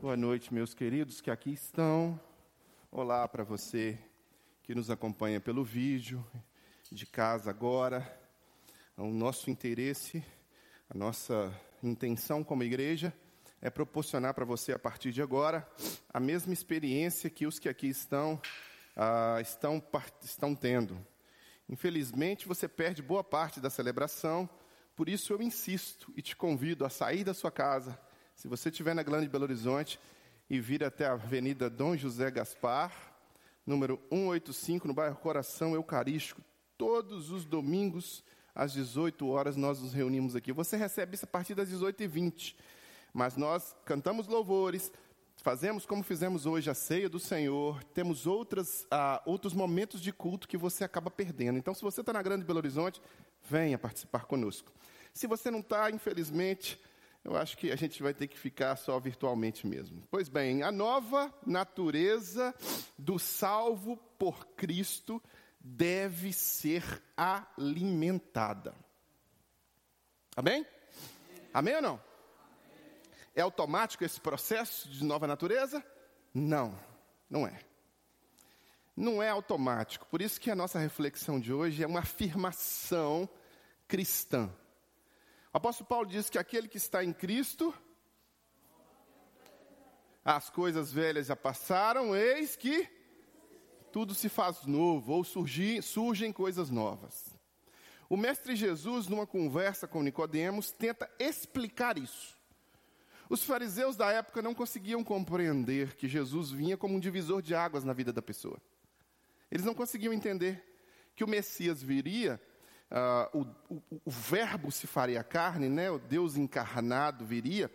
Boa noite, meus queridos que aqui estão. Olá para você que nos acompanha pelo vídeo, de casa agora. O nosso interesse, a nossa intenção como igreja é proporcionar para você, a partir de agora, a mesma experiência que os que aqui estão, ah, estão, estão tendo. Infelizmente, você perde boa parte da celebração, por isso eu insisto e te convido a sair da sua casa se você estiver na Grande Belo Horizonte e vir até a Avenida Dom José Gaspar, número 185, no bairro Coração Eucarístico, todos os domingos às 18 horas nós nos reunimos aqui. Você recebe isso a partir das 18h20. Mas nós cantamos louvores, fazemos como fizemos hoje a ceia do Senhor, temos outras, ah, outros momentos de culto que você acaba perdendo. Então, se você está na Grande Belo Horizonte, venha participar conosco. Se você não está, infelizmente, eu acho que a gente vai ter que ficar só virtualmente mesmo. Pois bem, a nova natureza do salvo por Cristo deve ser alimentada. Amém? Amém ou não? É automático esse processo de nova natureza? Não, não é. Não é automático. Por isso que a nossa reflexão de hoje é uma afirmação cristã. O apóstolo Paulo diz que aquele que está em Cristo, as coisas velhas já passaram, eis que tudo se faz novo, ou surgir, surgem coisas novas. O mestre Jesus, numa conversa com Nicodemos, tenta explicar isso. Os fariseus da época não conseguiam compreender que Jesus vinha como um divisor de águas na vida da pessoa. Eles não conseguiam entender que o Messias viria uh, o, o, o, verbo se faria carne, né? o Deus encarnado viria,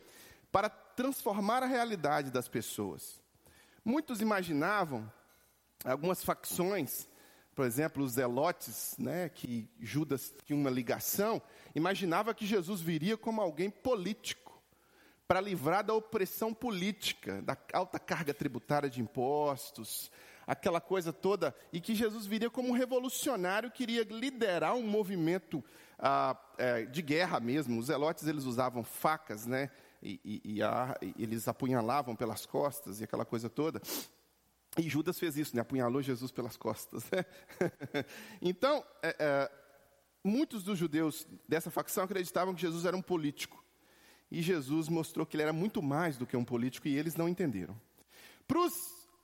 para transformar a realidade das pessoas. Muitos imaginavam, algumas facções, por exemplo, os zelotes, né, que Judas tinha uma ligação, imaginava que Jesus viria como alguém político, para livrar da opressão política, da alta carga tributária de impostos, aquela coisa toda, e que Jesus viria como um revolucionário, queria liderar um movimento ah, é, de guerra mesmo. Os zelotes eles usavam facas, né? E, e, e, a, e, eles apunhalavam pelas costas e aquela coisa toda. E Judas fez isso, né? apunhalou Jesus pelas costas. Né? então, é, é, muitos dos judeus dessa facção acreditavam que Jesus era um político. E Jesus mostrou que ele era muito mais do que um político e eles não entenderam. Para os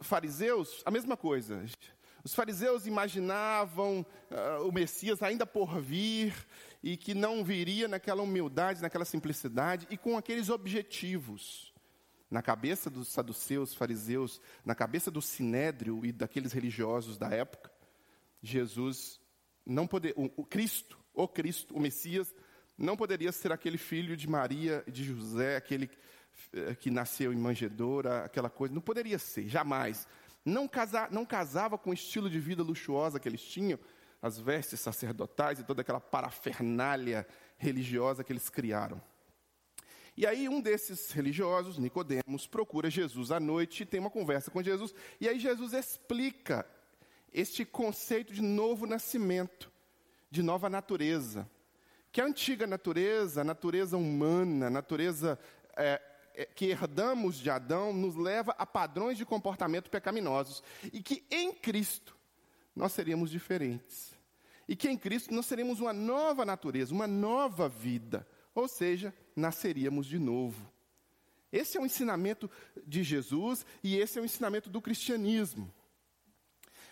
fariseus, a mesma coisa. Os fariseus imaginavam uh, o Messias ainda por vir e que não viria naquela humildade, naquela simplicidade e com aqueles objetivos. Na cabeça dos saduceus, fariseus, na cabeça do sinédrio e daqueles religiosos da época, Jesus não poderia, o, o Cristo, o Cristo, o Messias, não poderia ser aquele filho de Maria e de José, aquele que nasceu em manjedoura, aquela coisa. Não poderia ser, jamais. Não, não casava com o estilo de vida luxuosa que eles tinham, as vestes sacerdotais e toda aquela parafernália religiosa que eles criaram. E aí um desses religiosos, Nicodemos, procura Jesus à noite e tem uma conversa com Jesus. E aí Jesus explica este conceito de novo nascimento, de nova natureza. Que a antiga natureza, a natureza humana, a natureza é, que herdamos de Adão nos leva a padrões de comportamento pecaminosos e que em Cristo nós seríamos diferentes. E que em Cristo nós seríamos uma nova natureza, uma nova vida, ou seja, nasceríamos de novo. Esse é o ensinamento de Jesus e esse é o ensinamento do cristianismo.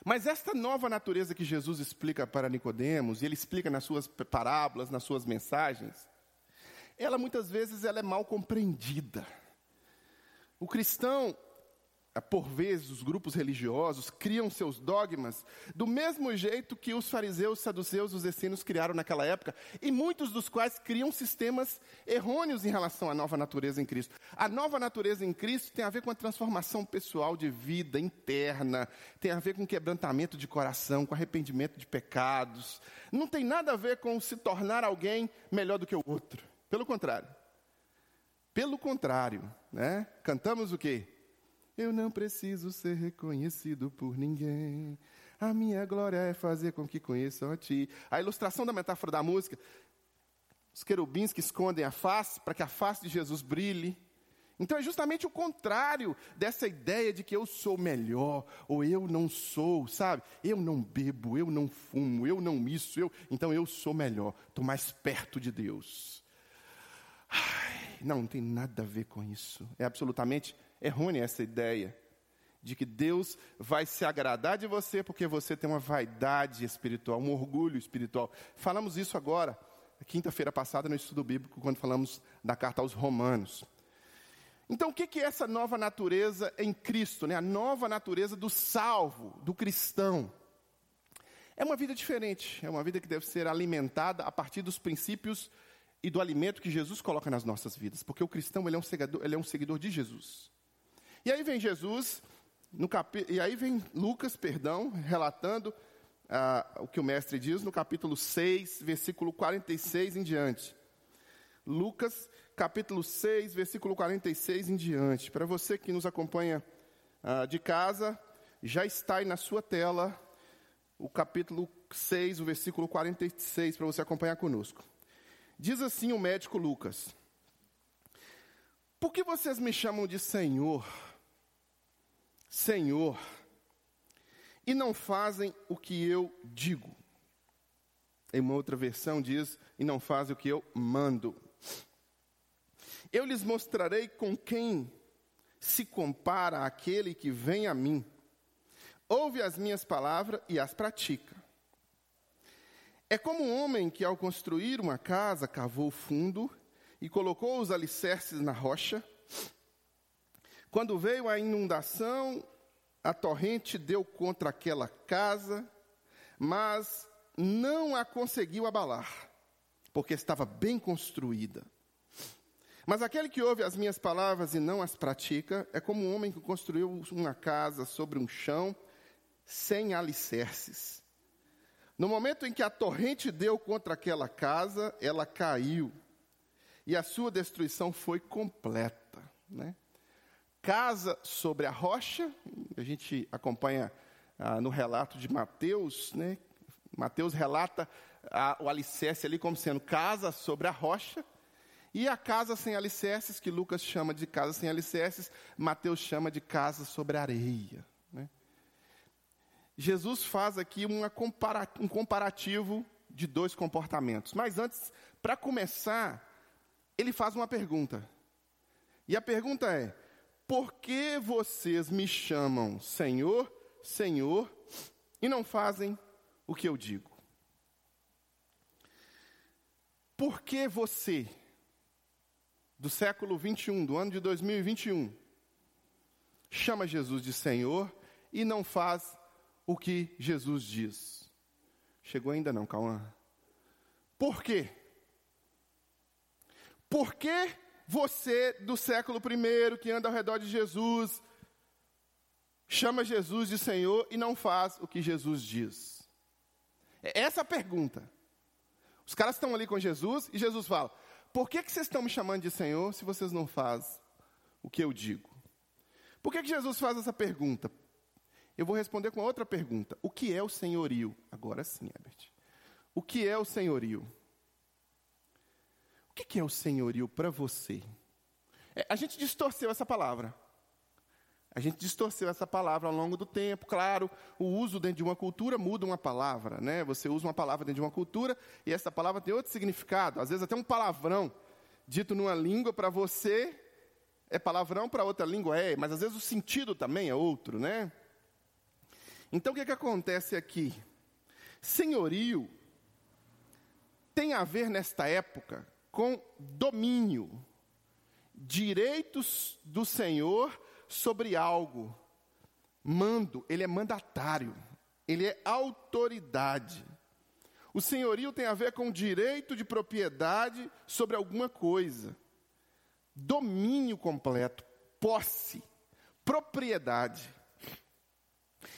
Mas esta nova natureza que Jesus explica para Nicodemos, e ele explica nas suas parábolas, nas suas mensagens, ela muitas vezes ela é mal compreendida. O cristão, por vezes, os grupos religiosos criam seus dogmas do mesmo jeito que os fariseus, saduceus, os essênios criaram naquela época, e muitos dos quais criam sistemas errôneos em relação à nova natureza em Cristo. A nova natureza em Cristo tem a ver com a transformação pessoal de vida interna, tem a ver com quebrantamento de coração, com arrependimento de pecados. Não tem nada a ver com se tornar alguém melhor do que o outro. Pelo contrário. Pelo contrário, né? Cantamos o quê? Eu não preciso ser reconhecido por ninguém. A minha glória é fazer com que conheçam a ti. A ilustração da metáfora da música, os querubins que escondem a face para que a face de Jesus brilhe. Então é justamente o contrário dessa ideia de que eu sou melhor ou eu não sou, sabe? Eu não bebo, eu não fumo, eu não isso, eu, então eu sou melhor, estou mais perto de Deus. Ai, não, não tem nada a ver com isso. É absolutamente errônea essa ideia de que Deus vai se agradar de você porque você tem uma vaidade espiritual, um orgulho espiritual. Falamos isso agora, quinta-feira passada, no estudo bíblico, quando falamos da carta aos Romanos. Então, o que é essa nova natureza em Cristo? Né? A nova natureza do salvo, do cristão. É uma vida diferente, é uma vida que deve ser alimentada a partir dos princípios e do alimento que Jesus coloca nas nossas vidas, porque o cristão ele é um seguidor, ele é um seguidor de Jesus. E aí vem Jesus, no capi, e aí vem Lucas, perdão, relatando ah, o que o mestre diz no capítulo 6, versículo 46 em diante. Lucas capítulo 6, versículo 46 em diante. Para você que nos acompanha uh, de casa, já está aí na sua tela o capítulo 6, o versículo 46, para você acompanhar conosco. Diz assim o médico Lucas: Por que vocês me chamam de Senhor, Senhor, e não fazem o que eu digo? Em uma outra versão diz: E não fazem o que eu mando. Eu lhes mostrarei com quem se compara aquele que vem a mim. Ouve as minhas palavras e as pratica. É como um homem que, ao construir uma casa, cavou fundo e colocou os alicerces na rocha. Quando veio a inundação, a torrente deu contra aquela casa, mas não a conseguiu abalar, porque estava bem construída. Mas aquele que ouve as minhas palavras e não as pratica é como um homem que construiu uma casa sobre um chão sem alicerces. No momento em que a torrente deu contra aquela casa, ela caiu e a sua destruição foi completa. Né? Casa sobre a rocha, a gente acompanha ah, no relato de Mateus, né? Mateus relata ah, o alicerce ali como sendo casa sobre a rocha. E a casa sem alicerces, que Lucas chama de casa sem alicerces, Mateus chama de casa sobre areia. Jesus faz aqui compara um comparativo de dois comportamentos. Mas antes, para começar, ele faz uma pergunta. E a pergunta é: por que vocês me chamam Senhor, Senhor, e não fazem o que eu digo? Por que você do século 21, do ano de 2021, chama Jesus de Senhor e não faz o que Jesus diz. Chegou ainda não, calma. Por quê? Por que você do século I que anda ao redor de Jesus chama Jesus de Senhor e não faz o que Jesus diz? É essa a pergunta. Os caras estão ali com Jesus e Jesus fala: por que, que vocês estão me chamando de Senhor se vocês não fazem o que eu digo? Por que, que Jesus faz essa pergunta? Eu vou responder com outra pergunta. O que é o senhorio? Agora sim, Herbert. O que é o senhorio? O que, é o senhorio para você? É, a gente distorceu essa palavra. A gente distorceu essa palavra ao longo do tempo. Claro, o uso dentro de uma cultura muda uma palavra, né? Você usa uma palavra dentro de uma cultura e essa palavra tem outro significado. Às vezes até um palavrão dito numa língua para você é palavrão para outra língua é, mas às vezes o sentido também é outro, né? Então o que, é que acontece aqui? Senhorio tem a ver nesta época com domínio, direitos do Senhor sobre algo. Mando, ele é mandatário, ele é autoridade. O senhorio tem a ver com direito de propriedade sobre alguma coisa. Domínio completo, posse, propriedade.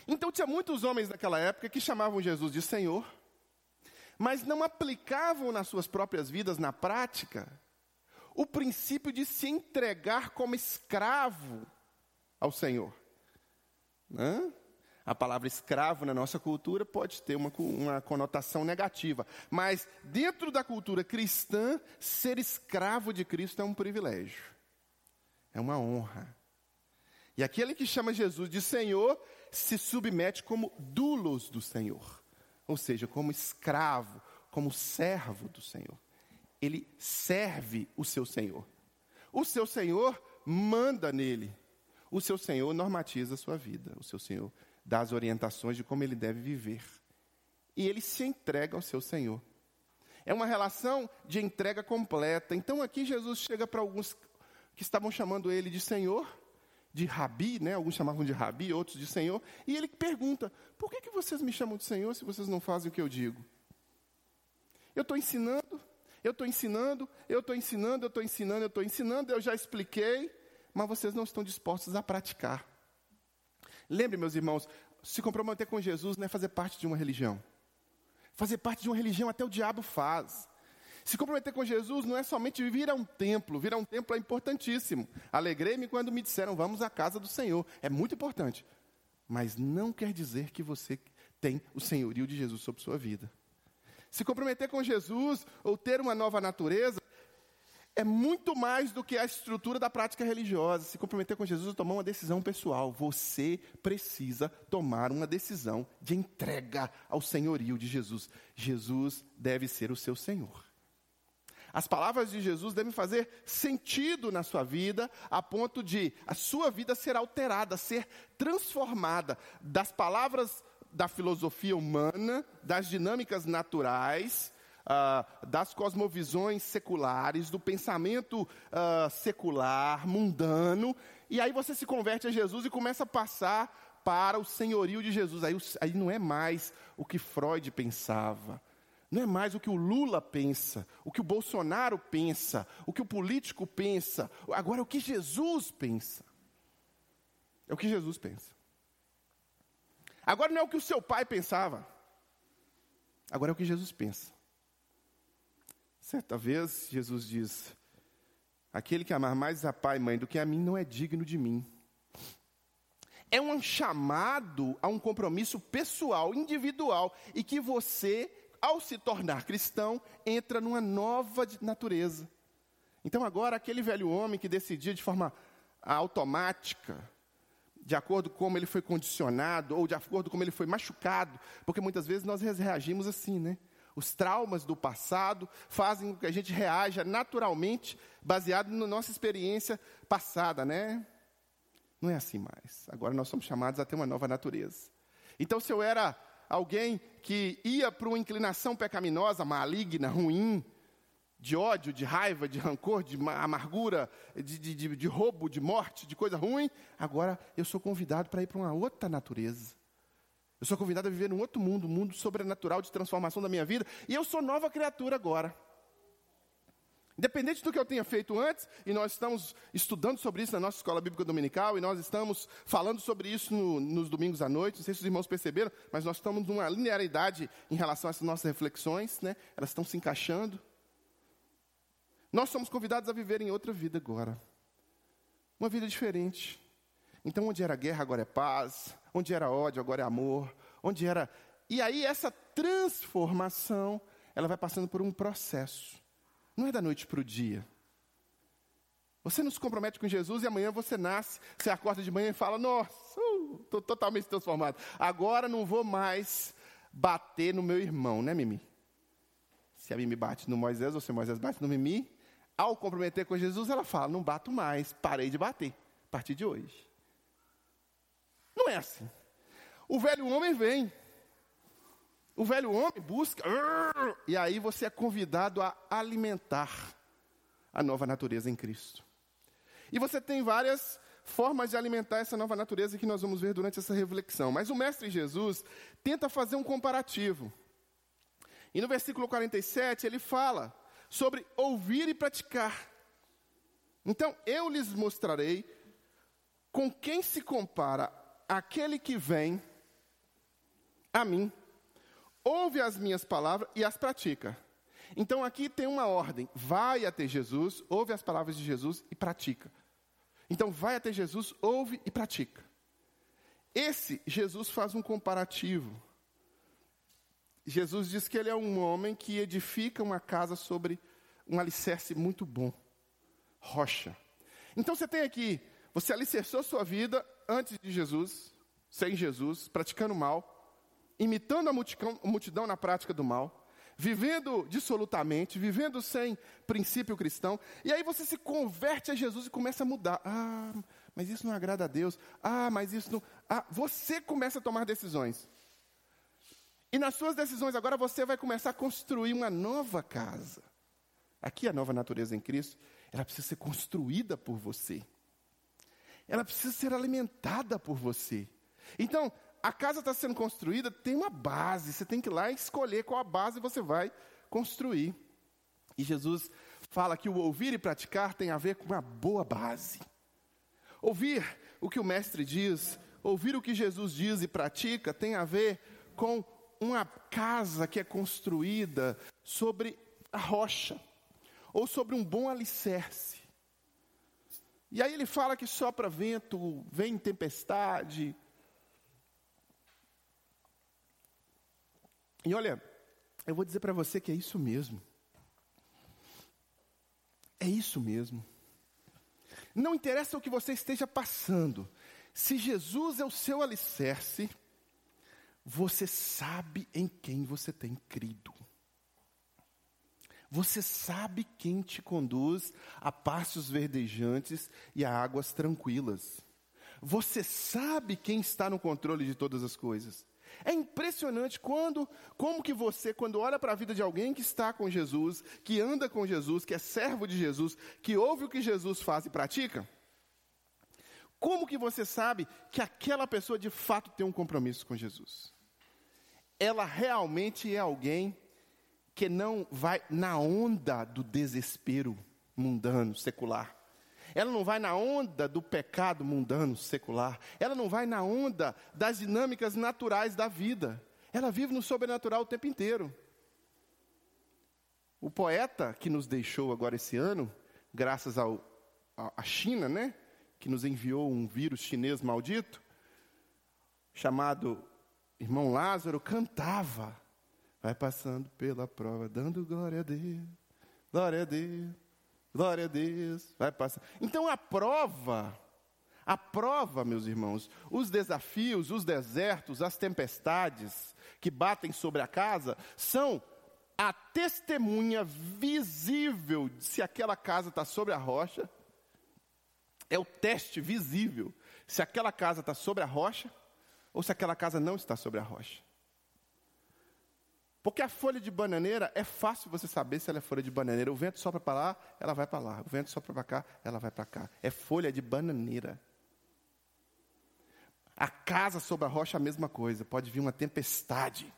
Então tinha muitos homens naquela época que chamavam Jesus de Senhor, mas não aplicavam nas suas próprias vidas, na prática, o princípio de se entregar como escravo ao Senhor. Né? A palavra escravo na nossa cultura pode ter uma, uma conotação negativa, mas dentro da cultura cristã, ser escravo de Cristo é um privilégio. É uma honra. E aquele que chama Jesus de Senhor se submete como dulos do Senhor, ou seja, como escravo, como servo do Senhor. Ele serve o seu Senhor. O seu Senhor manda nele. O seu Senhor normatiza a sua vida. O seu Senhor dá as orientações de como ele deve viver. E ele se entrega ao seu Senhor. É uma relação de entrega completa. Então aqui Jesus chega para alguns que estavam chamando ele de Senhor, de Rabi, né? alguns chamavam de Rabi, outros de Senhor, e ele pergunta: por que, que vocês me chamam de Senhor se vocês não fazem o que eu digo? Eu estou ensinando, eu estou ensinando, eu estou ensinando, eu estou ensinando, eu estou ensinando, eu já expliquei, mas vocês não estão dispostos a praticar. Lembre, meus irmãos, se comprometer com Jesus não é fazer parte de uma religião. Fazer parte de uma religião até o diabo faz. Se comprometer com Jesus não é somente vir a um templo, vir a um templo é importantíssimo. Alegrei-me quando me disseram, vamos à casa do Senhor. É muito importante. Mas não quer dizer que você tem o senhorio de Jesus sobre sua vida. Se comprometer com Jesus ou ter uma nova natureza é muito mais do que a estrutura da prática religiosa. Se comprometer com Jesus é tomar uma decisão pessoal. Você precisa tomar uma decisão de entrega ao senhorio de Jesus. Jesus deve ser o seu Senhor. As palavras de Jesus devem fazer sentido na sua vida, a ponto de a sua vida ser alterada, ser transformada das palavras da filosofia humana, das dinâmicas naturais, uh, das cosmovisões seculares, do pensamento uh, secular, mundano, e aí você se converte a Jesus e começa a passar para o senhorio de Jesus. Aí, aí não é mais o que Freud pensava não é mais o que o Lula pensa, o que o Bolsonaro pensa, o que o político pensa, agora é o que Jesus pensa. É o que Jesus pensa. Agora não é o que o seu pai pensava, agora é o que Jesus pensa. Certa vez, Jesus diz: Aquele que amar mais a pai e mãe do que a mim não é digno de mim. É um chamado a um compromisso pessoal, individual, e que você ao se tornar cristão, entra numa nova natureza. Então, agora, aquele velho homem que decidia de forma automática, de acordo com como ele foi condicionado, ou de acordo com como ele foi machucado, porque muitas vezes nós reagimos assim, né? Os traumas do passado fazem com que a gente reaja naturalmente, baseado na nossa experiência passada, né? Não é assim mais. Agora nós somos chamados a ter uma nova natureza. Então, se eu era alguém que ia para uma inclinação pecaminosa, maligna, ruim, de ódio, de raiva, de rancor, de amargura, de, de, de, roubo, de morte, de coisa ruim, agora eu sou convidado para ir para uma outra natureza. Eu sou convidado a viver num outro mundo, um mundo sobrenatural de transformação da minha vida, e eu sou nova criatura agora. Independente do que eu tenha feito antes, e nós estamos estudando sobre isso na nossa escola bíblica dominical, e nós estamos falando sobre isso no, nos domingos à noite, não sei se os irmãos perceberam, mas nós estamos numa linearidade em relação essas nossas reflexões, né? elas estão se encaixando. Nós somos convidados a viver em outra vida agora, uma vida diferente. Então, onde era guerra, agora é paz, onde era ódio, agora é amor, onde era. E aí, essa transformação, ela vai passando por um processo. Não é da noite para o dia. Você não se compromete com Jesus e amanhã você nasce, você acorda de manhã e fala: Nossa, estou uh, totalmente transformado. Agora não vou mais bater no meu irmão, né, Mimi? Se a Mimi bate no Moisés ou se o Moisés bate no Mimi, ao comprometer com Jesus, ela fala: Não bato mais, parei de bater, a partir de hoje. Não é assim. O velho homem vem, o velho homem busca, e aí você é convidado a alimentar a nova natureza em Cristo. E você tem várias formas de alimentar essa nova natureza que nós vamos ver durante essa reflexão. Mas o Mestre Jesus tenta fazer um comparativo. E no versículo 47 ele fala sobre ouvir e praticar. Então eu lhes mostrarei com quem se compara aquele que vem a mim ouve as minhas palavras e as pratica. Então aqui tem uma ordem: vai até Jesus, ouve as palavras de Jesus e pratica. Então vai até Jesus, ouve e pratica. Esse Jesus faz um comparativo. Jesus diz que ele é um homem que edifica uma casa sobre um alicerce muito bom, rocha. Então você tem aqui, você alicerçou sua vida antes de Jesus, sem Jesus, praticando mal, imitando a multidão, na prática do mal, vivendo dissolutamente, vivendo sem princípio cristão, e aí você se converte a Jesus e começa a mudar. Ah, mas isso não agrada a Deus. Ah, mas isso não. Ah, você começa a tomar decisões. E nas suas decisões agora você vai começar a construir uma nova casa. Aqui a nova natureza em Cristo, ela precisa ser construída por você. Ela precisa ser alimentada por você. Então, a casa está sendo construída, tem uma base. Você tem que ir lá e escolher qual a base você vai construir. E Jesus fala que o ouvir e praticar tem a ver com uma boa base. Ouvir o que o Mestre diz, ouvir o que Jesus diz e pratica, tem a ver com uma casa que é construída sobre a rocha, ou sobre um bom alicerce. E aí ele fala que sopra vento, vem tempestade. E olha, eu vou dizer para você que é isso mesmo. É isso mesmo. Não interessa o que você esteja passando, se Jesus é o seu alicerce, você sabe em quem você tem crido. Você sabe quem te conduz a passos verdejantes e a águas tranquilas. Você sabe quem está no controle de todas as coisas. É impressionante quando, como que você, quando olha para a vida de alguém que está com Jesus, que anda com Jesus, que é servo de Jesus, que ouve o que Jesus faz e pratica, como que você sabe que aquela pessoa de fato tem um compromisso com Jesus? Ela realmente é alguém que não vai na onda do desespero mundano, secular. Ela não vai na onda do pecado mundano, secular. Ela não vai na onda das dinâmicas naturais da vida. Ela vive no sobrenatural o tempo inteiro. O poeta que nos deixou agora esse ano, graças ao, à China, né? que nos enviou um vírus chinês maldito, chamado irmão Lázaro, cantava. Vai passando pela prova, dando glória a Deus, glória a Deus, glória a Deus. Vai passando. Então a prova, a prova, meus irmãos, os desafios, os desertos, as tempestades que batem sobre a casa, são a testemunha visível de se aquela casa está sobre a rocha é o teste visível se aquela casa está sobre a rocha ou se aquela casa não está sobre a rocha. Porque a folha de bananeira é fácil você saber se ela é folha de bananeira. O vento sopra para lá, ela vai para lá. O vento sopra para cá, ela vai para cá. É folha de bananeira. A casa sobre a rocha é a mesma coisa. Pode vir uma tempestade.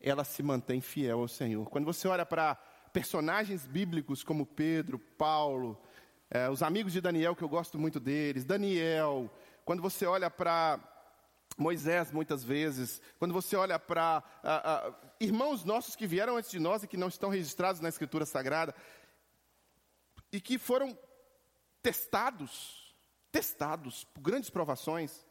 Ela se mantém fiel ao Senhor. Quando você olha para personagens bíblicos como Pedro, Paulo, é, os amigos de Daniel, que eu gosto muito deles, Daniel, quando você olha para Moisés, muitas vezes, quando você olha para irmãos nossos que vieram antes de nós e que não estão registrados na Escritura Sagrada, e que foram testados, testados por grandes provações,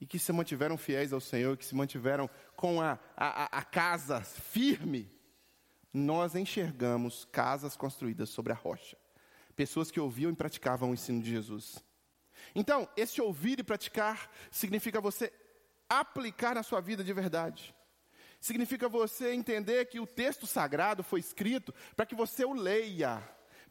e que se mantiveram fiéis ao Senhor, que se mantiveram com a, a, a casa firme, nós enxergamos casas construídas sobre a rocha pessoas que ouviam e praticavam o ensino de Jesus. Então, esse ouvir e praticar significa você aplicar na sua vida de verdade. Significa você entender que o texto sagrado foi escrito para que você o leia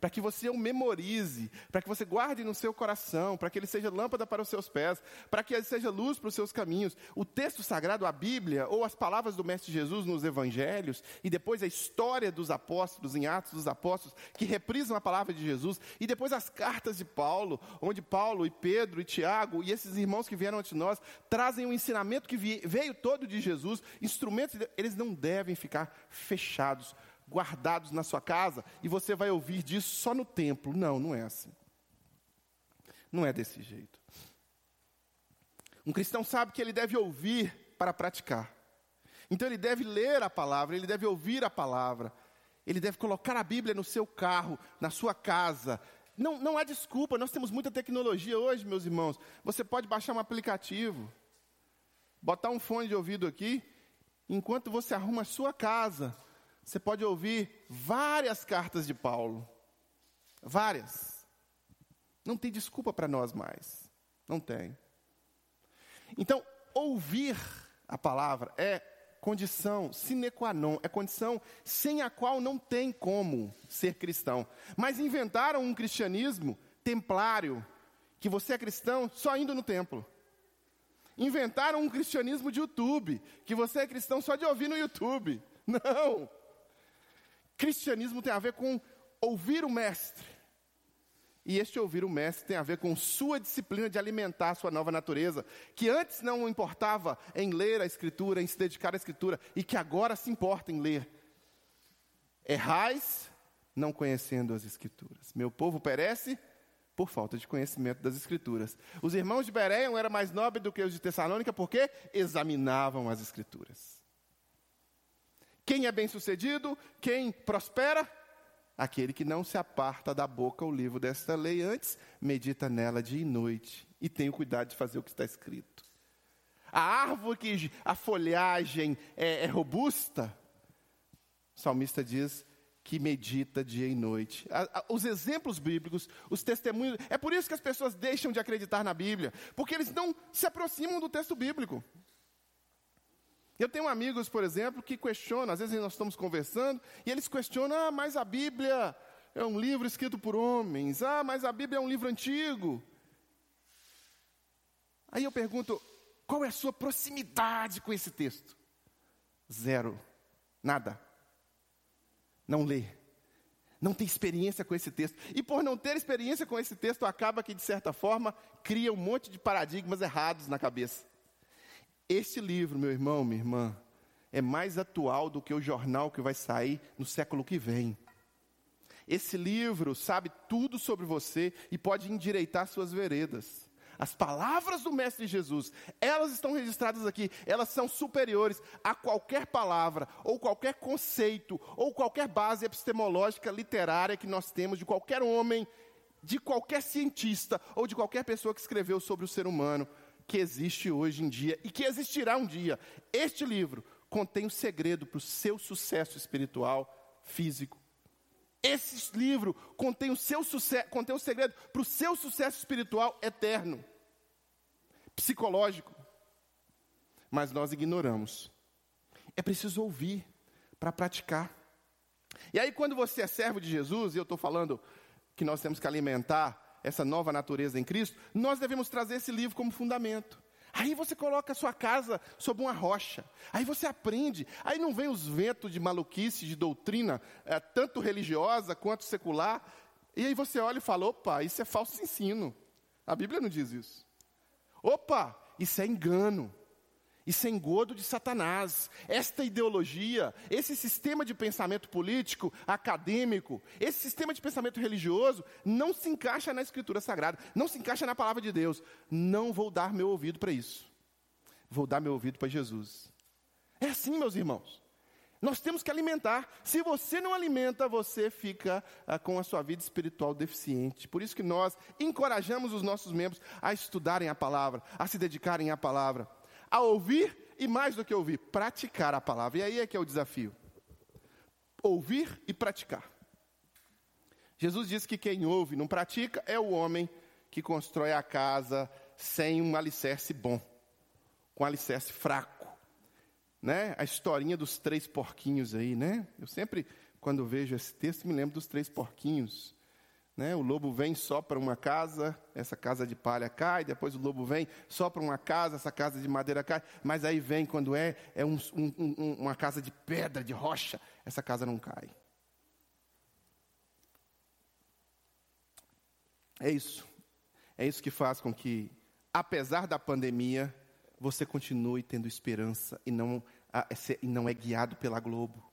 para que você o memorize, para que você guarde no seu coração, para que ele seja lâmpada para os seus pés, para que ele seja luz para os seus caminhos. O texto sagrado, a Bíblia, ou as palavras do Mestre Jesus nos Evangelhos, e depois a história dos apóstolos, em Atos dos Apóstolos, que reprisam a palavra de Jesus, e depois as cartas de Paulo, onde Paulo e Pedro e Tiago e esses irmãos que vieram antes de nós trazem um ensinamento que veio todo de Jesus, instrumentos, eles não devem ficar fechados guardados na sua casa e você vai ouvir disso só no templo. Não, não é assim. Não é desse jeito. Um cristão sabe que ele deve ouvir para praticar. Então ele deve ler a palavra, ele deve ouvir a palavra, ele deve colocar a Bíblia no seu carro, na sua casa. Não, não há desculpa, nós temos muita tecnologia hoje, meus irmãos. Você pode baixar um aplicativo, botar um fone de ouvido aqui, enquanto você arruma a sua casa, você pode ouvir várias cartas de Paulo. Várias. Não tem desculpa para nós mais. Não tem. Então, ouvir a palavra é condição sine qua non, é condição sem a qual não tem como ser cristão. Mas inventaram um cristianismo templário, que você é cristão só indo no templo. Inventaram um cristianismo de YouTube, que você é cristão só de ouvir no YouTube. Não! Cristianismo tem a ver com ouvir o mestre. E este ouvir o mestre tem a ver com sua disciplina de alimentar a sua nova natureza, que antes não importava em ler a Escritura, em se dedicar à Escritura, e que agora se importa em ler. Errais não conhecendo as Escrituras. Meu povo perece por falta de conhecimento das Escrituras. Os irmãos de Bereia eram mais nobres do que os de Tessalônica porque examinavam as Escrituras. Quem é bem-sucedido? Quem prospera? Aquele que não se aparta da boca o livro desta lei antes, medita nela dia e noite e tem o cuidado de fazer o que está escrito. A árvore que a folhagem é, é robusta, o salmista diz que medita dia e noite. os exemplos bíblicos, os testemunhos, é por isso que as pessoas deixam de acreditar na Bíblia, porque eles não se aproximam do texto bíblico. Eu tenho amigos, por exemplo, que questionam, às vezes nós estamos conversando, e eles questionam: ah, mas a Bíblia é um livro escrito por homens, ah, mas a Bíblia é um livro antigo. Aí eu pergunto: qual é a sua proximidade com esse texto? Zero, nada. Não lê. Não tem experiência com esse texto. E por não ter experiência com esse texto, acaba que, de certa forma, cria um monte de paradigmas errados na cabeça. Este livro, meu irmão, minha irmã, é mais atual do que o jornal que vai sair no século que vem. Esse livro sabe tudo sobre você e pode endireitar suas veredas. As palavras do Mestre Jesus, elas estão registradas aqui, elas são superiores a qualquer palavra, ou qualquer conceito, ou qualquer base epistemológica literária que nós temos de qualquer homem, de qualquer cientista, ou de qualquer pessoa que escreveu sobre o ser humano que existe hoje em dia e que existirá um dia. Este livro contém o segredo para o seu sucesso espiritual, físico. Esse livro contém o, seu sucesso, contém o segredo para o seu sucesso espiritual eterno, psicológico. Mas nós ignoramos. É preciso ouvir para praticar. E aí, quando você é servo de Jesus, e eu estou falando que nós temos que alimentar essa nova natureza em Cristo, nós devemos trazer esse livro como fundamento. Aí você coloca a sua casa sob uma rocha. Aí você aprende. Aí não vem os ventos de maluquice, de doutrina, é, tanto religiosa quanto secular. E aí você olha e fala: opa, isso é falso ensino. A Bíblia não diz isso. Opa, isso é engano. Isso é engodo de Satanás. Esta ideologia, esse sistema de pensamento político, acadêmico, esse sistema de pensamento religioso, não se encaixa na Escritura Sagrada, não se encaixa na palavra de Deus. Não vou dar meu ouvido para isso. Vou dar meu ouvido para Jesus. É assim, meus irmãos. Nós temos que alimentar. Se você não alimenta, você fica ah, com a sua vida espiritual deficiente. Por isso que nós encorajamos os nossos membros a estudarem a palavra, a se dedicarem à palavra a ouvir e mais do que ouvir, praticar a palavra. E aí é que é o desafio. Ouvir e praticar. Jesus diz que quem ouve e não pratica é o homem que constrói a casa sem um alicerce bom, com um alicerce fraco. Né? A historinha dos três porquinhos aí, né? Eu sempre, quando vejo esse texto, me lembro dos três porquinhos. Né? O lobo vem só para uma casa, essa casa de palha cai, depois o lobo vem só para uma casa, essa casa de madeira cai, mas aí vem quando é, é um, um, uma casa de pedra, de rocha, essa casa não cai. É isso. É isso que faz com que, apesar da pandemia, você continue tendo esperança e não, e não é guiado pela Globo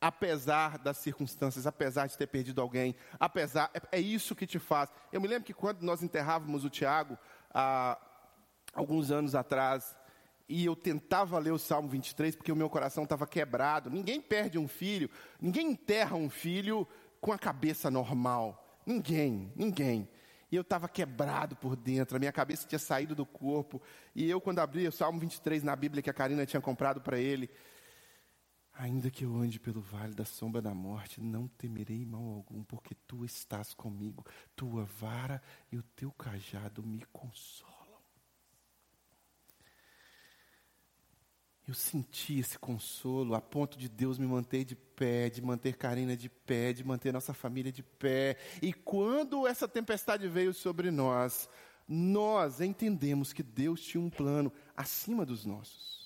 apesar das circunstâncias, apesar de ter perdido alguém, apesar, é, é, isso que te faz. Eu me lembro que quando nós enterrávamos o Tiago, há alguns anos atrás, e eu tentava ler o Salmo 23 porque o meu coração estava quebrado. Ninguém perde um filho, ninguém enterra um filho com a cabeça normal. Ninguém, ninguém. E eu estava quebrado por dentro, a minha cabeça tinha saído do corpo. E eu, quando abri o Salmo 23 na Bíblia que a Karina tinha comprado para ele, Ainda que eu ande pelo vale da sombra da morte, não temerei mal algum, porque tu estás comigo. Tua vara e o teu cajado me consolam. Eu senti esse consolo a ponto de Deus me manter de pé, de manter Karina de pé, de manter nossa família de pé. E quando essa tempestade veio sobre nós, nós entendemos que Deus tinha um plano acima dos nossos.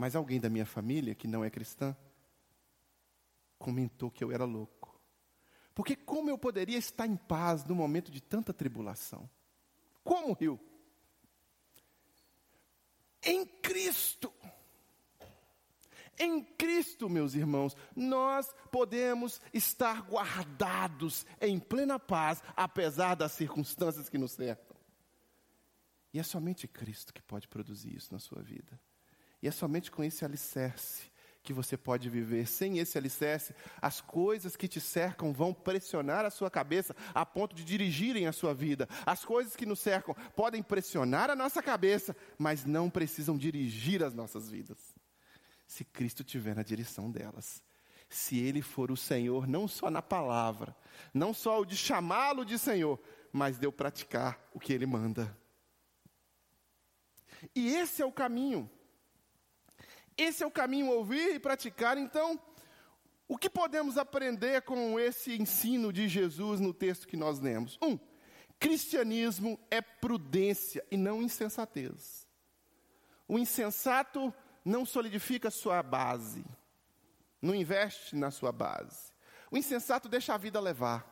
Mas alguém da minha família, que não é cristã, comentou que eu era louco. Porque como eu poderia estar em paz no momento de tanta tribulação? Como, Rio? Em Cristo. Em Cristo, meus irmãos, nós podemos estar guardados em plena paz, apesar das circunstâncias que nos cercam. E é somente Cristo que pode produzir isso na sua vida. E é somente com esse alicerce que você pode viver. Sem esse alicerce, as coisas que te cercam vão pressionar a sua cabeça a ponto de dirigirem a sua vida. As coisas que nos cercam podem pressionar a nossa cabeça, mas não precisam dirigir as nossas vidas. Se Cristo estiver na direção delas. Se Ele for o Senhor, não só na palavra, não só o de chamá-lo de Senhor, mas de eu praticar o que Ele manda. E esse é o caminho esse é o caminho ouvir e praticar. Então, o que podemos aprender com esse ensino de Jesus no texto que nós lemos? Um, cristianismo é prudência e não insensatez. O insensato não solidifica sua base, não investe na sua base. O insensato deixa a vida levar.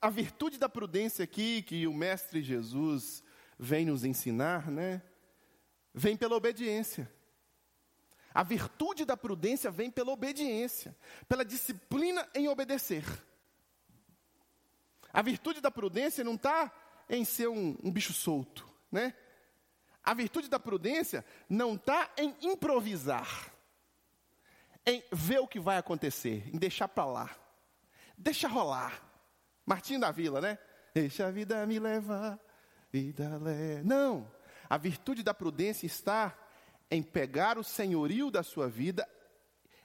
A virtude da prudência aqui, que o Mestre Jesus vem nos ensinar, né? Vem pela obediência. A virtude da prudência vem pela obediência, pela disciplina em obedecer. A virtude da prudência não está em ser um, um, bicho solto, né? A virtude da prudência não está em improvisar, em ver o que vai acontecer, em deixar para lá, deixa rolar. Martinho da Vila, né? Deixa a vida me levar, vida leva. Não, a virtude da prudência está em pegar o senhorio da sua vida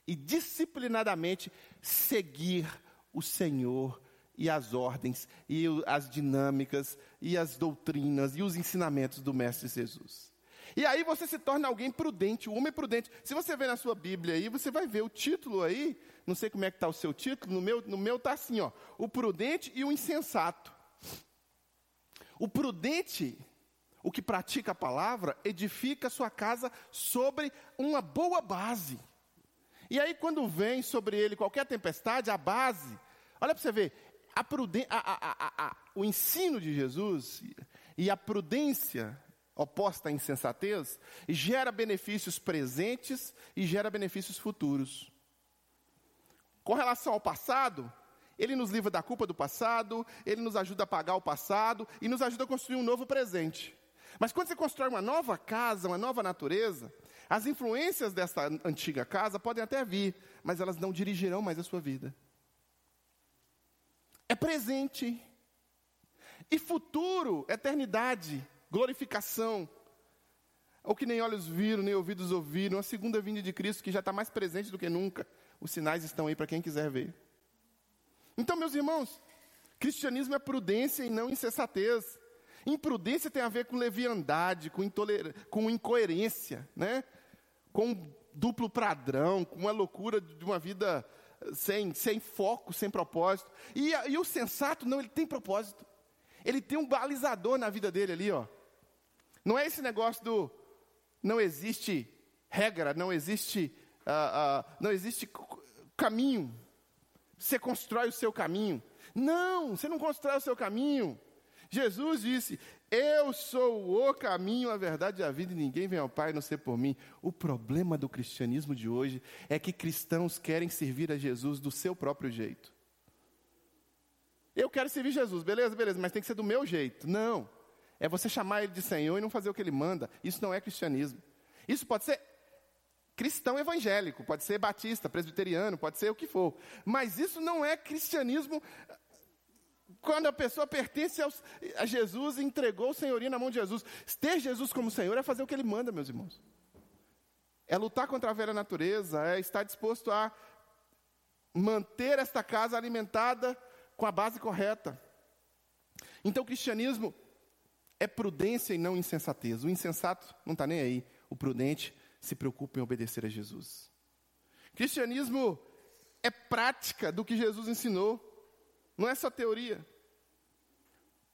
e disciplinadamente seguir o Senhor e as ordens e as dinâmicas e as doutrinas e os ensinamentos do mestre Jesus. E aí você se torna alguém prudente, o homem prudente. Se você ver na sua Bíblia aí, você vai ver o título aí, não sei como é que está o seu título, no meu no meu está assim, ó, o prudente e o insensato. O prudente o que pratica a palavra edifica sua casa sobre uma boa base. E aí, quando vem sobre ele qualquer tempestade, a base, olha para você ver, a a, a, o ensino de Jesus e a prudência oposta à insensatez gera benefícios presentes e gera benefícios futuros. Com relação ao passado, ele nos livra da culpa do passado, ele nos ajuda a pagar o passado e nos ajuda a construir um novo presente. Mas quando você constrói uma nova casa, uma nova natureza, as influências dessa antiga casa podem até vir, mas elas não dirigirão mais a sua vida. É presente. E futuro, eternidade, glorificação. O que nem olhos viram, nem ouvidos ouviram, a segunda vinda de Cristo que já está mais presente do que nunca. Os sinais estão aí para quem quiser ver. Então, meus irmãos, cristianismo é prudência e não insensatez. Imprudência tem a ver com leviandade, com, com incoerência, né? com duplo padrão, com uma loucura de uma vida sem, sem foco, sem propósito. E, e o sensato, não, ele tem propósito. Ele tem um balizador na vida dele ali, ó. Não é esse negócio do não existe regra, não existe, uh, uh, não existe caminho. Você constrói o seu caminho. Não, você não constrói o seu caminho. Jesus disse: Eu sou o caminho, a verdade e a vida, e ninguém vem ao Pai não ser por mim. O problema do cristianismo de hoje é que cristãos querem servir a Jesus do seu próprio jeito. Eu quero servir Jesus, beleza, beleza, mas tem que ser do meu jeito. Não. É você chamar ele de Senhor e não fazer o que ele manda. Isso não é cristianismo. Isso pode ser cristão evangélico, pode ser batista, presbiteriano, pode ser o que for. Mas isso não é cristianismo quando a pessoa pertence aos, a Jesus e entregou o senhorio na mão de Jesus. Ter Jesus como Senhor é fazer o que Ele manda, meus irmãos. é lutar contra a velha natureza, é estar disposto a manter esta casa alimentada com a base correta. Então, o cristianismo é prudência e não insensatez. O insensato não está nem aí, o prudente se preocupa em obedecer a Jesus. Cristianismo é prática do que Jesus ensinou, não é só teoria.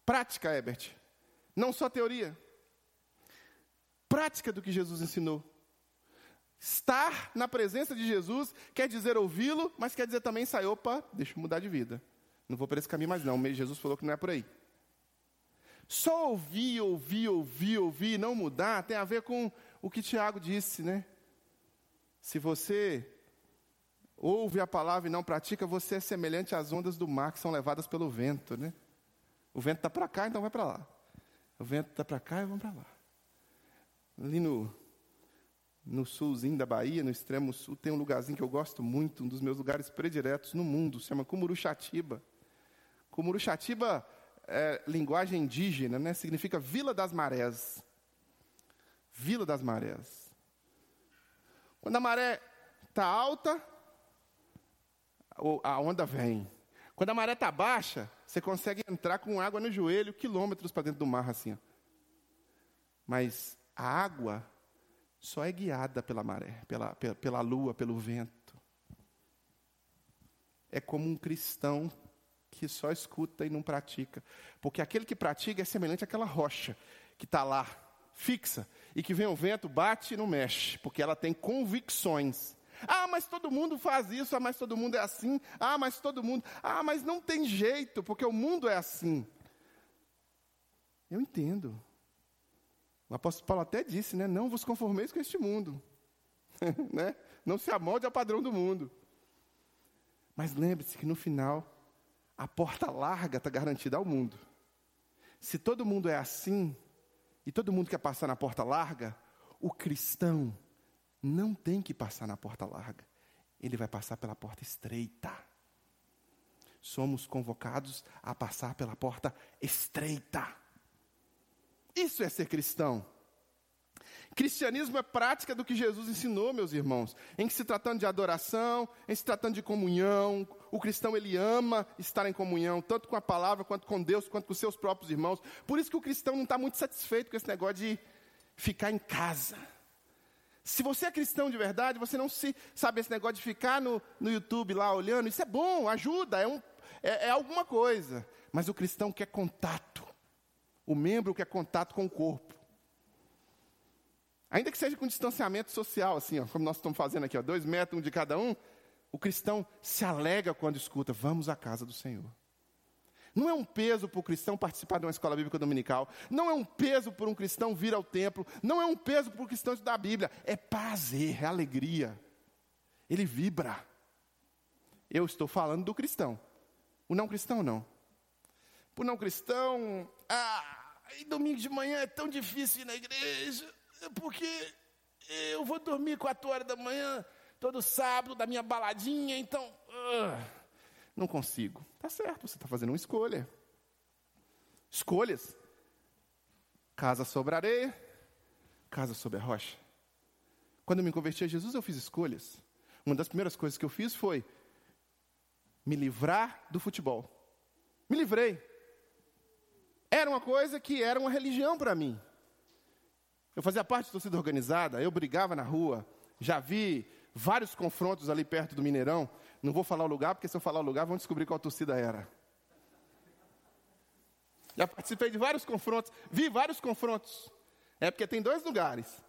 Prática, Herbert, não só teoria. Prática do que Jesus ensinou. Estar na presença de Jesus quer dizer ouvi-lo, mas quer dizer também sair, opa, deixa eu mudar de vida. Não vou por esse caminho mais não. Jesus falou que não é por aí. Só ouvir, ouvir, ouvir, ouvir, não mudar, tem a ver com o que Tiago disse, né? Se você ouve a palavra e não pratica, você é semelhante às ondas do mar que são levadas pelo vento, né? O vento está para cá, então vai para lá. O vento está para cá e vamos para lá. Ali no, no sulzinho da Bahia, no extremo sul, tem um lugarzinho que eu gosto muito, um dos meus lugares prediletos no mundo, se chama Cumuruxatiba. Cumuruxatiba é linguagem indígena, né? Significa Vila das Marés. Vila das Marés. Quando a maré está alta, a onda vem. Quando a maré está baixa, você consegue entrar com água no joelho, quilômetros para dentro do mar, assim. Ó. Mas a água só é guiada pela maré, pela, pela, pela lua, pelo vento. É como um cristão que só escuta e não pratica. Porque aquele que pratica é semelhante àquela rocha que está lá, fixa, e que vem o vento, bate e não mexe, porque ela tem convicções. Ah, mas todo mundo faz isso, ah, mas todo mundo é assim, ah, mas todo mundo, ah, mas não tem jeito, porque o mundo é assim. Eu entendo. O apóstolo Paulo até disse, né? Não vos conformeis com este mundo. né? Não se amolde ao padrão do mundo. Mas lembre-se que no final, a porta larga está garantida ao mundo. Se todo mundo é assim, e todo mundo quer passar na porta larga, o cristão não tem que passar na porta larga. Ele vai passar pela porta estreita. Somos convocados a passar pela porta estreita. Isso é ser cristão. Cristianismo é prática do que Jesus ensinou, meus irmãos. Em que se tratando de adoração, em se tratando de comunhão, o cristão ele ama estar em comunhão, tanto com a palavra, quanto com Deus, quanto com seus próprios irmãos. Por isso que o cristão não está muito satisfeito com esse negócio de ficar em casa. Se você é cristão de verdade, você não se sabe esse negócio de ficar no, no YouTube lá olhando, isso é bom, ajuda, é, um, é, é alguma coisa. Mas o cristão quer contato. O membro quer contato com o corpo. Ainda que seja com distanciamento social, assim, ó, como nós estamos fazendo aqui, ó, dois metros um de cada um, o cristão se alega quando escuta, vamos à casa do Senhor. Não é um peso para o cristão participar de uma escola bíblica dominical. Não é um peso para um cristão vir ao templo. Não é um peso para o cristão estudar a Bíblia. É prazer, é alegria. Ele vibra. Eu estou falando do cristão. O não cristão, não. Para o não cristão, ah, e domingo de manhã é tão difícil ir na igreja, porque eu vou dormir quatro horas da manhã, todo sábado, da minha baladinha, então. Uh, não consigo. Tá certo, você está fazendo uma escolha. Escolhas. Casa sobre areia, casa sobre a rocha. Quando eu me converti a Jesus, eu fiz escolhas. Uma das primeiras coisas que eu fiz foi me livrar do futebol. Me livrei. Era uma coisa que era uma religião para mim. Eu fazia parte da torcida organizada, eu brigava na rua, já vi vários confrontos ali perto do Mineirão. Não vou falar o lugar, porque se eu falar o lugar, vão descobrir qual torcida era. Já participei de vários confrontos, vi vários confrontos. É porque tem dois lugares.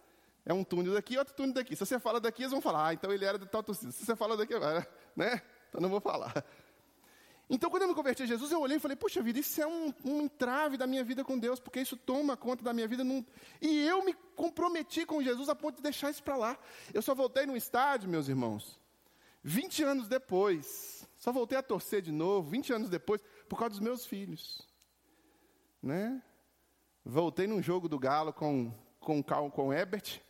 É um túnel daqui e outro túnel daqui. Se você fala daqui, eles vão falar, ah, então ele era de tal torcida. Se você fala daqui, né? Então não vou falar. Então, quando eu me converti a Jesus, eu olhei e falei, puxa vida, isso é um, um entrave da minha vida com Deus, porque isso toma conta da minha vida. Num... E eu me comprometi com Jesus a ponto de deixar isso para lá. Eu só voltei no estádio, meus irmãos, 20 anos depois. Só voltei a torcer de novo, 20 anos depois, por causa dos meus filhos. Né? Voltei num jogo do Galo com, com, com o Ebert.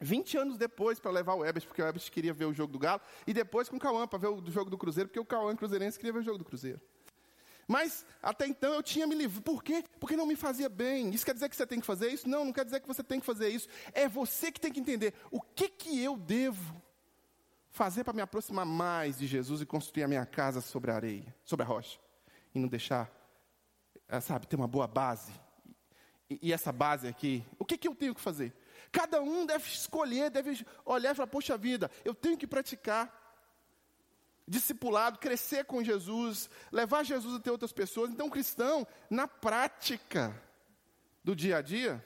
20 anos depois para levar o Ebert, porque o Ebert queria ver o jogo do Galo, e depois com o Cauã para ver o jogo do Cruzeiro, porque o Cauã Cruzeirense queria ver o jogo do Cruzeiro. Mas até então eu tinha me livrado. Por quê? Porque não me fazia bem. Isso quer dizer que você tem que fazer isso? Não, não quer dizer que você tem que fazer isso. É você que tem que entender o que, que eu devo fazer para me aproximar mais de Jesus e construir a minha casa sobre a areia, sobre a rocha. E não deixar, eh, sabe, ter uma boa base. E, e essa base aqui, o que, que eu tenho que fazer? Cada um deve escolher, deve olhar e falar: poxa vida, eu tenho que praticar discipulado, crescer com Jesus, levar Jesus até outras pessoas. Então, o cristão, na prática do dia a dia,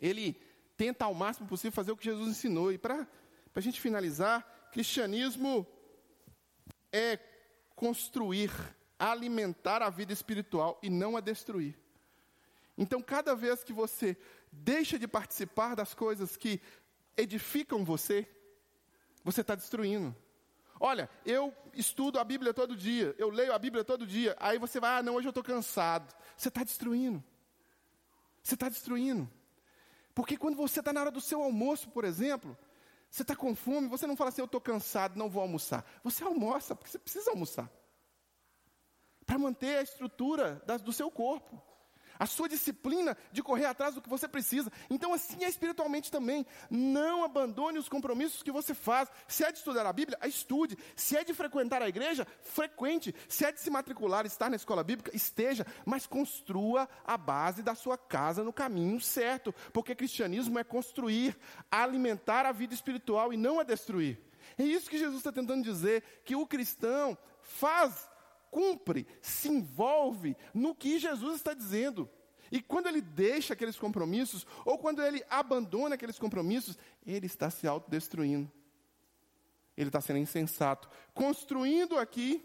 ele tenta ao máximo possível fazer o que Jesus ensinou. E para a gente finalizar, cristianismo é construir, alimentar a vida espiritual e não a destruir. Então, cada vez que você deixa de participar das coisas que edificam você, você está destruindo. Olha, eu estudo a Bíblia todo dia, eu leio a Bíblia todo dia. Aí você vai, ah, não, hoje eu estou cansado. Você está destruindo. Você está destruindo. Porque quando você está na hora do seu almoço, por exemplo, você está com fome, você não fala assim, eu estou cansado, não vou almoçar. Você almoça, porque você precisa almoçar. Para manter a estrutura do seu corpo a sua disciplina de correr atrás do que você precisa. Então, assim é espiritualmente também. Não abandone os compromissos que você faz. Se é de estudar a Bíblia, estude. Se é de frequentar a igreja, frequente. Se é de se matricular, estar na escola bíblica, esteja. Mas construa a base da sua casa no caminho certo. Porque cristianismo é construir, alimentar a vida espiritual e não a destruir. É isso que Jesus está tentando dizer: que o cristão faz cumpre, se envolve no que Jesus está dizendo. E quando ele deixa aqueles compromissos, ou quando ele abandona aqueles compromissos, ele está se autodestruindo. Ele está sendo insensato. Construindo aqui,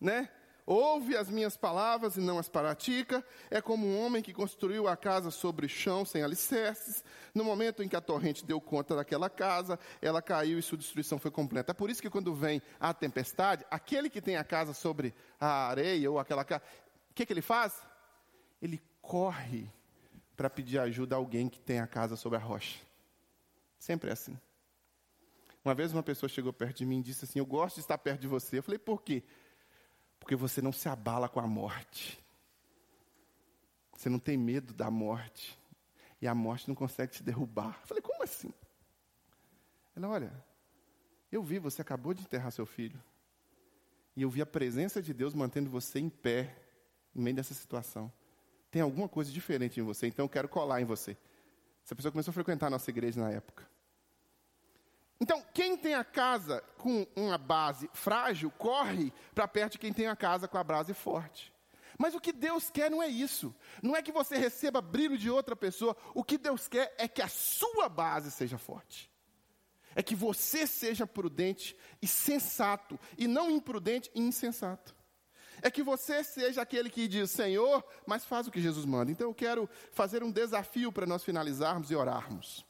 né? Ouve as minhas palavras e não as pratica, é como um homem que construiu a casa sobre chão sem alicerces. No momento em que a torrente deu conta daquela casa, ela caiu e sua destruição foi completa. É por isso que quando vem a tempestade, aquele que tem a casa sobre a areia ou aquela casa, o que, que ele faz? Ele corre para pedir ajuda a alguém que tem a casa sobre a rocha. Sempre é assim. Uma vez uma pessoa chegou perto de mim e disse assim: Eu gosto de estar perto de você. Eu falei: Por quê? Porque você não se abala com a morte. Você não tem medo da morte. E a morte não consegue te derrubar. Eu falei, como assim? Ela, olha, eu vi, você acabou de enterrar seu filho. E eu vi a presença de Deus mantendo você em pé, no meio dessa situação. Tem alguma coisa diferente em você, então eu quero colar em você. Essa pessoa começou a frequentar a nossa igreja na época. Então, quem tem a casa com uma base frágil, corre para perto de quem tem a casa com a base forte. Mas o que Deus quer não é isso. Não é que você receba brilho de outra pessoa. O que Deus quer é que a sua base seja forte. É que você seja prudente e sensato, e não imprudente e insensato. É que você seja aquele que diz, Senhor, mas faz o que Jesus manda. Então eu quero fazer um desafio para nós finalizarmos e orarmos.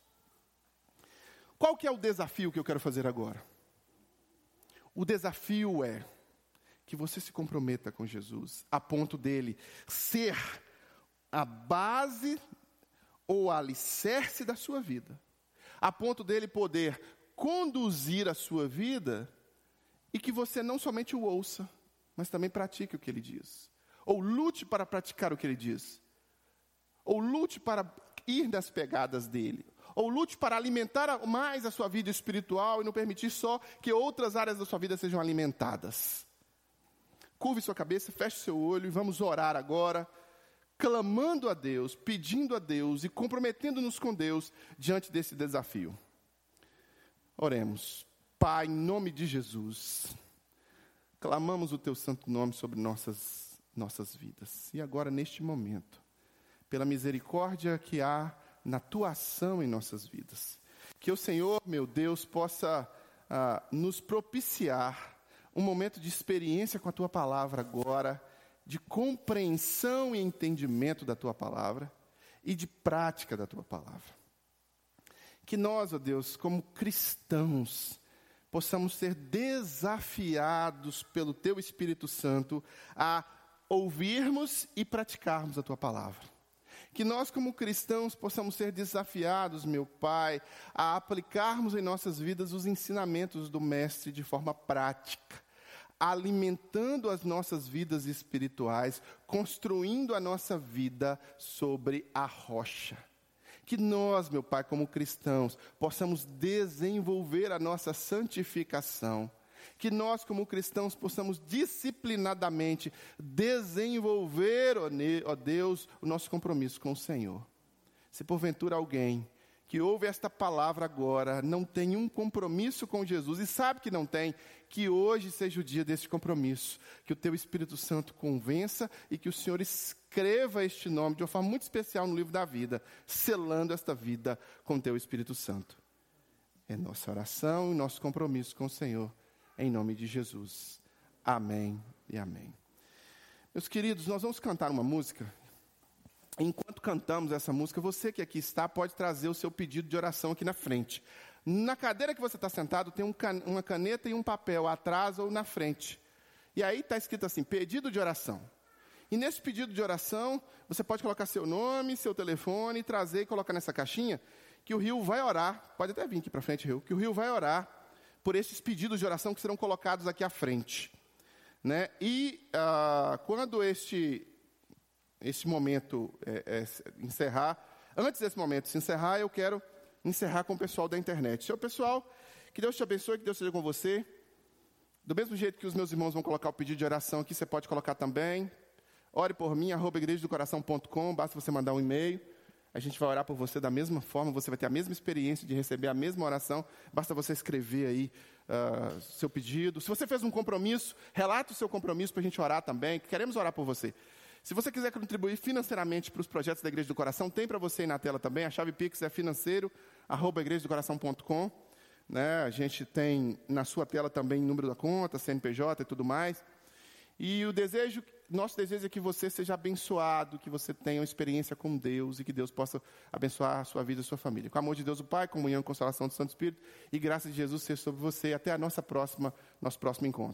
Qual que é o desafio que eu quero fazer agora? O desafio é que você se comprometa com Jesus, a ponto dele ser a base ou alicerce da sua vida, a ponto dele poder conduzir a sua vida e que você não somente o ouça, mas também pratique o que ele diz, ou lute para praticar o que ele diz, ou lute para ir nas pegadas dele, ou lute para alimentar mais a sua vida espiritual e não permitir só que outras áreas da sua vida sejam alimentadas. Curve sua cabeça, feche seu olho e vamos orar agora, clamando a Deus, pedindo a Deus e comprometendo-nos com Deus diante desse desafio. Oremos. Pai, em nome de Jesus, clamamos o teu santo nome sobre nossas, nossas vidas. E agora, neste momento, pela misericórdia que há na tua ação em nossas vidas. Que o Senhor, meu Deus, possa ah, nos propiciar um momento de experiência com a tua palavra agora, de compreensão e entendimento da tua palavra e de prática da tua palavra. Que nós, ó Deus, como cristãos, possamos ser desafiados pelo teu Espírito Santo a ouvirmos e praticarmos a tua palavra. Que nós, como cristãos, possamos ser desafiados, meu Pai, a aplicarmos em nossas vidas os ensinamentos do Mestre de forma prática, alimentando as nossas vidas espirituais, construindo a nossa vida sobre a rocha. Que nós, meu Pai, como cristãos, possamos desenvolver a nossa santificação. Que nós, como cristãos, possamos disciplinadamente desenvolver, ó Deus, o nosso compromisso com o Senhor. Se porventura alguém que ouve esta palavra agora não tem um compromisso com Jesus e sabe que não tem, que hoje seja o dia desse compromisso, que o teu Espírito Santo convença e que o Senhor escreva este nome de uma forma muito especial no livro da vida, selando esta vida com o teu Espírito Santo. É nossa oração e nosso compromisso com o Senhor, em nome de Jesus. Amém e amém. Meus queridos, nós vamos cantar uma música enquanto cantamos essa música, você que aqui está pode trazer o seu pedido de oração aqui na frente. Na cadeira que você está sentado, tem um can uma caneta e um papel atrás ou na frente. E aí está escrito assim: pedido de oração. E nesse pedido de oração, você pode colocar seu nome, seu telefone, trazer e colocar nessa caixinha, que o Rio vai orar. Pode até vir aqui para frente, Rio, que o Rio vai orar por esses pedidos de oração que serão colocados aqui à frente. Né? E uh, quando este esse momento é, é, encerrar. Antes desse momento se encerrar, eu quero encerrar com o pessoal da internet. Seu pessoal, que Deus te abençoe, que Deus seja com você. Do mesmo jeito que os meus irmãos vão colocar o pedido de oração aqui, você pode colocar também. Ore por mim, arroba igrejadocoração.com, basta você mandar um e-mail. A gente vai orar por você da mesma forma, você vai ter a mesma experiência de receber a mesma oração. Basta você escrever aí uh, seu pedido. Se você fez um compromisso, relata o seu compromisso para a gente orar também. Queremos orar por você. Se você quiser contribuir financeiramente para os projetos da Igreja do Coração, tem para você aí na tela também. A chave Pix é financeiro, arroba igrejadocoração.com. Né? A gente tem na sua tela também número da conta, CNPJ e tudo mais. E o desejo, nosso desejo é que você seja abençoado, que você tenha uma experiência com Deus e que Deus possa abençoar a sua vida e a sua família. Com o amor de Deus o Pai, comunhão e consolação do Santo Espírito e graça de Jesus seja sobre você. Até a nossa próxima, nosso próximo encontro.